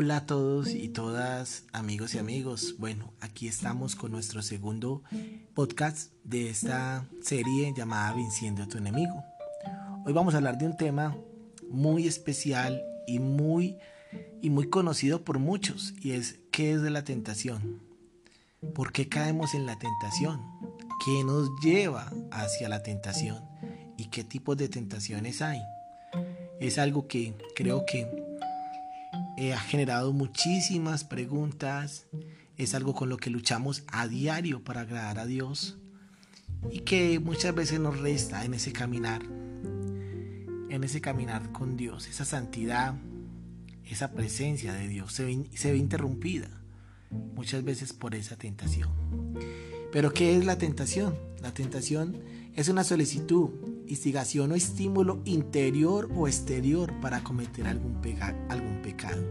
Hola a todos y todas, amigos y amigos. Bueno, aquí estamos con nuestro segundo podcast de esta serie llamada Venciendo a tu enemigo. Hoy vamos a hablar de un tema muy especial y muy y muy conocido por muchos y es qué es de la tentación. ¿Por qué caemos en la tentación? ¿Qué nos lleva hacia la tentación? ¿Y qué tipos de tentaciones hay? Es algo que creo que eh, ha generado muchísimas preguntas, es algo con lo que luchamos a diario para agradar a Dios y que muchas veces nos resta en ese caminar, en ese caminar con Dios, esa santidad, esa presencia de Dios se se ve interrumpida muchas veces por esa tentación. Pero ¿qué es la tentación? La tentación es una solicitud, instigación o estímulo interior o exterior para cometer algún, pecado.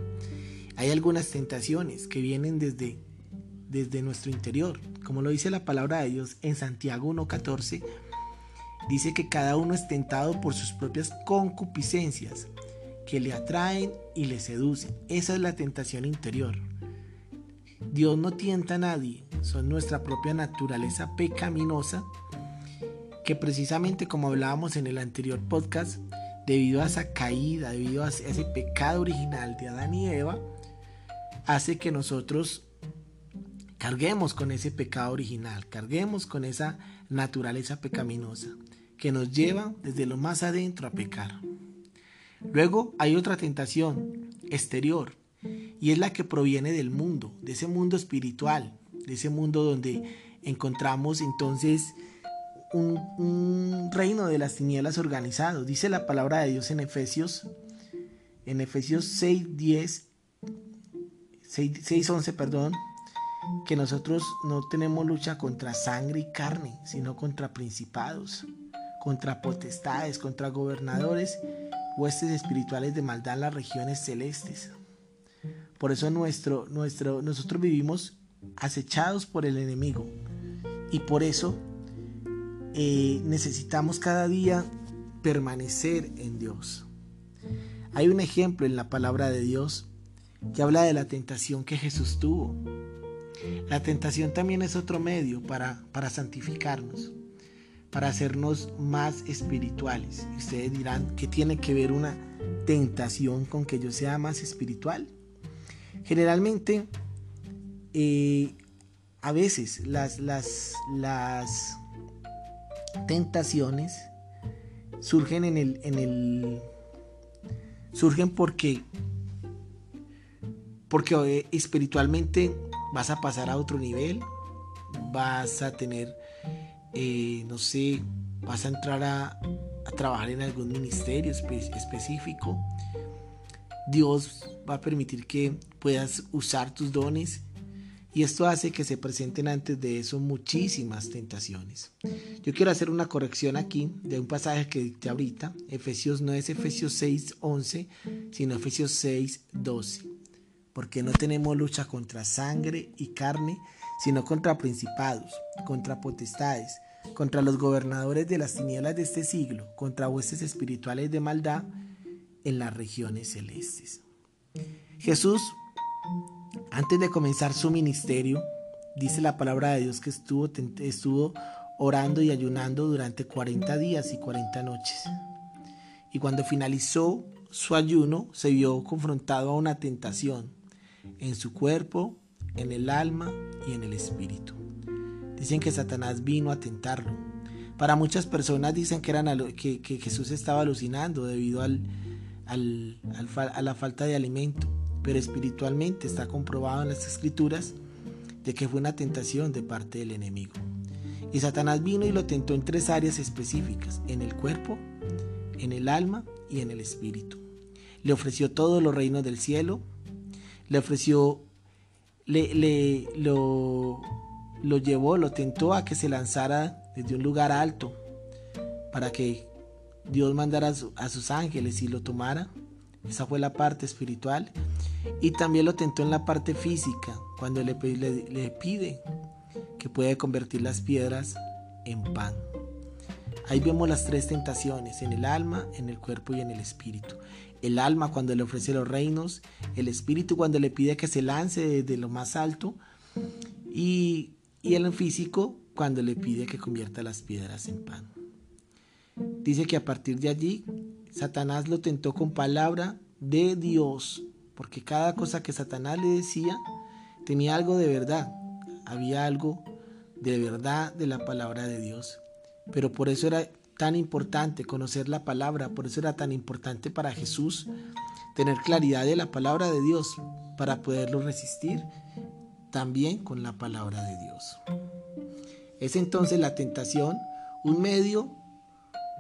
Hay algunas tentaciones que vienen desde, desde nuestro interior. Como lo dice la palabra de Dios en Santiago 1.14, dice que cada uno es tentado por sus propias concupiscencias que le atraen y le seducen. Esa es la tentación interior. Dios no tienta a nadie, son nuestra propia naturaleza pecaminosa que precisamente como hablábamos en el anterior podcast, debido a esa caída, debido a ese pecado original de Adán y Eva, hace que nosotros carguemos con ese pecado original, carguemos con esa naturaleza pecaminosa que nos lleva desde lo más adentro a pecar. Luego hay otra tentación exterior y es la que proviene del mundo, de ese mundo espiritual, de ese mundo donde encontramos entonces un, reino de las tinieblas organizado. Dice la palabra de Dios en Efesios, en Efesios 6, 10, 6, 11, perdón, que nosotros no tenemos lucha contra sangre y carne, sino contra principados, contra potestades, contra gobernadores, huestes espirituales de maldad en las regiones celestes. Por eso nuestro, nuestro, nosotros vivimos acechados por el enemigo. Y por eso eh, necesitamos cada día permanecer en Dios. Hay un ejemplo en la palabra de Dios que habla de la tentación que Jesús tuvo. La tentación también es otro medio para, para santificarnos, para hacernos más espirituales. Y ustedes dirán, ¿qué tiene que ver una tentación con que yo sea más espiritual? Generalmente, eh, a veces las, las, las tentaciones surgen en el, en el surgen porque porque eh, espiritualmente vas a pasar a otro nivel, vas a tener, eh, no sé, vas a entrar a, trabajar en algún ministerio específico. Dios va a permitir que puedas usar tus dones y esto hace que se presenten antes de eso muchísimas tentaciones. Yo quiero hacer una corrección aquí de un pasaje que dicté ahorita. Efesios no es Efesios 6, 11, sino Efesios 6, 12. Porque no tenemos lucha contra sangre y carne, sino contra principados, contra potestades, contra los gobernadores de las tinieblas de este siglo, contra huestes espirituales de maldad en las regiones celestes. Jesús antes de comenzar su ministerio, dice la palabra de Dios que estuvo, orando y ayunando durante 40 días y 40 noches. Y cuando finalizó su ayuno, se vio confrontado a una tentación en su cuerpo, en el alma y en el espíritu. Dicen que Satanás vino a tentarlo. Para muchas personas dicen que, Jesús estaba alucinando debido a la falta de alimento pero espiritualmente está comprobado en las escrituras de que fue una tentación de parte del enemigo. Y Satanás vino y lo tentó en tres áreas específicas, en el cuerpo, en el alma y en el espíritu. Le ofreció todos los reinos del cielo, le ofreció, le, le lo, lo llevó, lo tentó a que se lanzara desde un lugar alto para que Dios mandara a sus ángeles y lo tomara. Esa fue la parte espiritual. Y también lo tentó en la parte física, cuando le, pide que puede convertir las piedras en pan. Ahí vemos las tres tentaciones, en el alma, en el cuerpo y en el espíritu. El alma cuando le ofrece los reinos, el espíritu cuando le pide que se lance desde lo más alto y el físico cuando le pide que convierta las piedras en pan. Dice que a partir de allí, Satanás lo tentó con palabra de Dios, porque cada cosa que Satanás le decía tenía algo de verdad, había algo de verdad de la palabra de Dios. Pero por eso era tan importante conocer la palabra, por eso era tan importante para Jesús tener claridad de la palabra de Dios para poderlo resistir también con la palabra de Dios. Es entonces la tentación un medio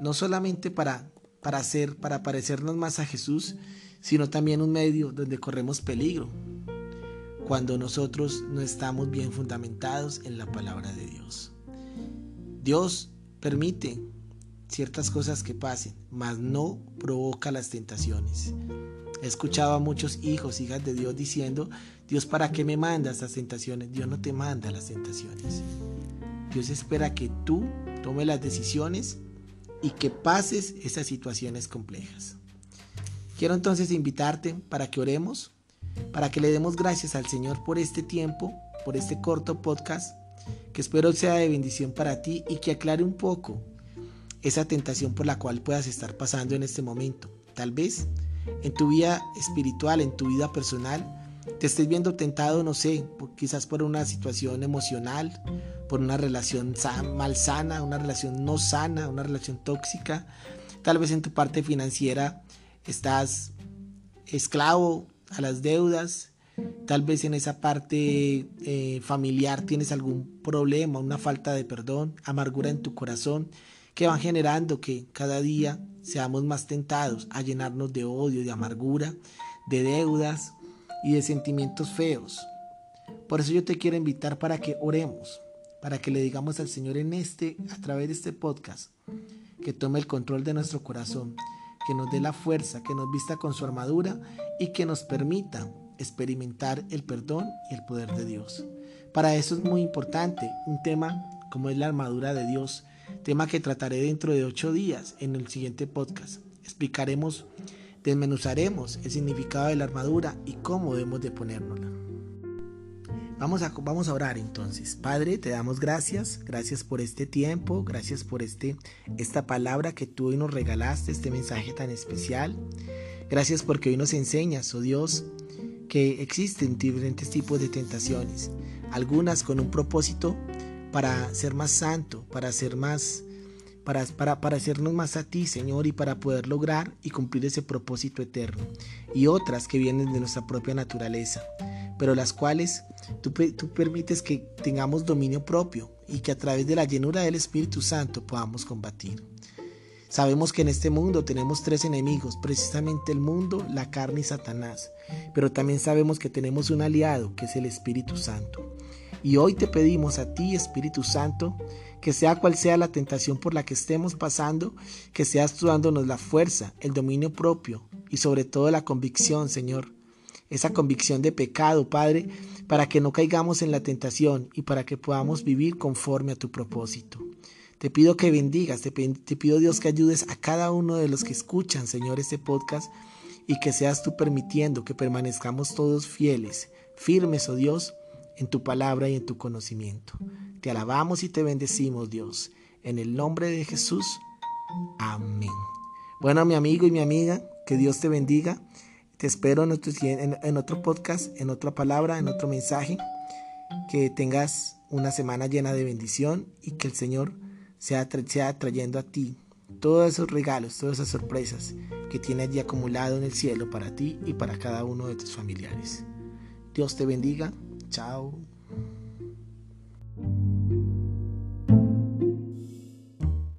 no solamente para para hacer para parecernos más a Jesús, sino también un medio donde corremos peligro cuando nosotros no estamos bien fundamentados en la palabra de Dios. Dios permite ciertas cosas que pasen, mas no provoca las tentaciones. He escuchado a muchos hijos, hijas de Dios diciendo, Dios, ¿para qué me manda estas tentaciones? Dios no te manda las tentaciones. Dios espera que tú tomes las decisiones y que pases esas situaciones complejas. Quiero entonces invitarte para que oremos, para que le demos gracias al Señor por este tiempo, por este corto podcast, que espero sea de bendición para ti y que aclare un poco esa tentación por la cual puedas estar pasando en este momento. Tal vez en tu vida espiritual, en tu vida personal, te estés viendo tentado, no sé, quizás por una situación emocional, por una relación malsana, una relación no sana, una relación tóxica. Tal vez en tu parte financiera estás esclavo a las deudas. Tal vez en esa parte eh, familiar tienes algún problema, una falta de perdón, amargura en tu corazón, que van generando que cada día seamos más tentados a llenarnos de odio, de amargura, de deudas y de sentimientos feos. Por eso yo te quiero invitar para que oremos, para que le digamos al Señor en este, a través de este podcast, que tome el control de nuestro corazón, que nos dé la fuerza, que nos vista con su armadura y que nos permita experimentar el perdón y el poder de Dios. Para eso es muy importante un tema como es la armadura de Dios, tema que trataré dentro de ocho días en el siguiente podcast. Explicaremos, desmenuzaremos el significado de la armadura y cómo debemos de ponérnosla. Vamos a, vamos a orar entonces. Padre, te damos gracias. Gracias por este tiempo. Gracias por este, esta palabra que tú hoy nos regalaste, este mensaje tan especial. Gracias porque hoy nos enseñas, oh Dios, que existen diferentes tipos de tentaciones. Algunas con un propósito para ser más santo, para ser más para, para, para, hacernos más a ti, Señor, y para poder lograr y cumplir ese propósito eterno. Y otras que vienen de nuestra propia naturaleza pero las cuales tú, tú permites que tengamos dominio propio y que a través de la llenura del Espíritu Santo podamos combatir. Sabemos que en este mundo tenemos tres enemigos, precisamente el mundo, la carne y Satanás, pero también sabemos que tenemos un aliado que es el Espíritu Santo. Y hoy te pedimos a ti, Espíritu Santo, que sea cual sea la tentación por la que estemos pasando, que seas tú dándonos la fuerza, el dominio propio y sobre todo la convicción, Señor, esa convicción de pecado, Padre, para que no caigamos en la tentación y para que podamos vivir conforme a tu propósito. Te pido que bendigas, te, pido Dios que ayudes a cada uno de los que escuchan, Señor, este podcast y que seas tú permitiendo que permanezcamos todos fieles, firmes, oh Dios, en tu palabra y en tu conocimiento. Te alabamos y te bendecimos, Dios. En el nombre de Jesús. Amén. Bueno, mi amigo y mi amiga, que Dios te bendiga te espero en otro, podcast, en otra palabra, en otro mensaje. Que tengas una semana llena de bendición y que el Señor sea, sea trayendo a ti todos esos regalos, todas esas sorpresas que tiene allí acumulado en el cielo para ti y para cada uno de tus familiares. Dios te bendiga. Chao.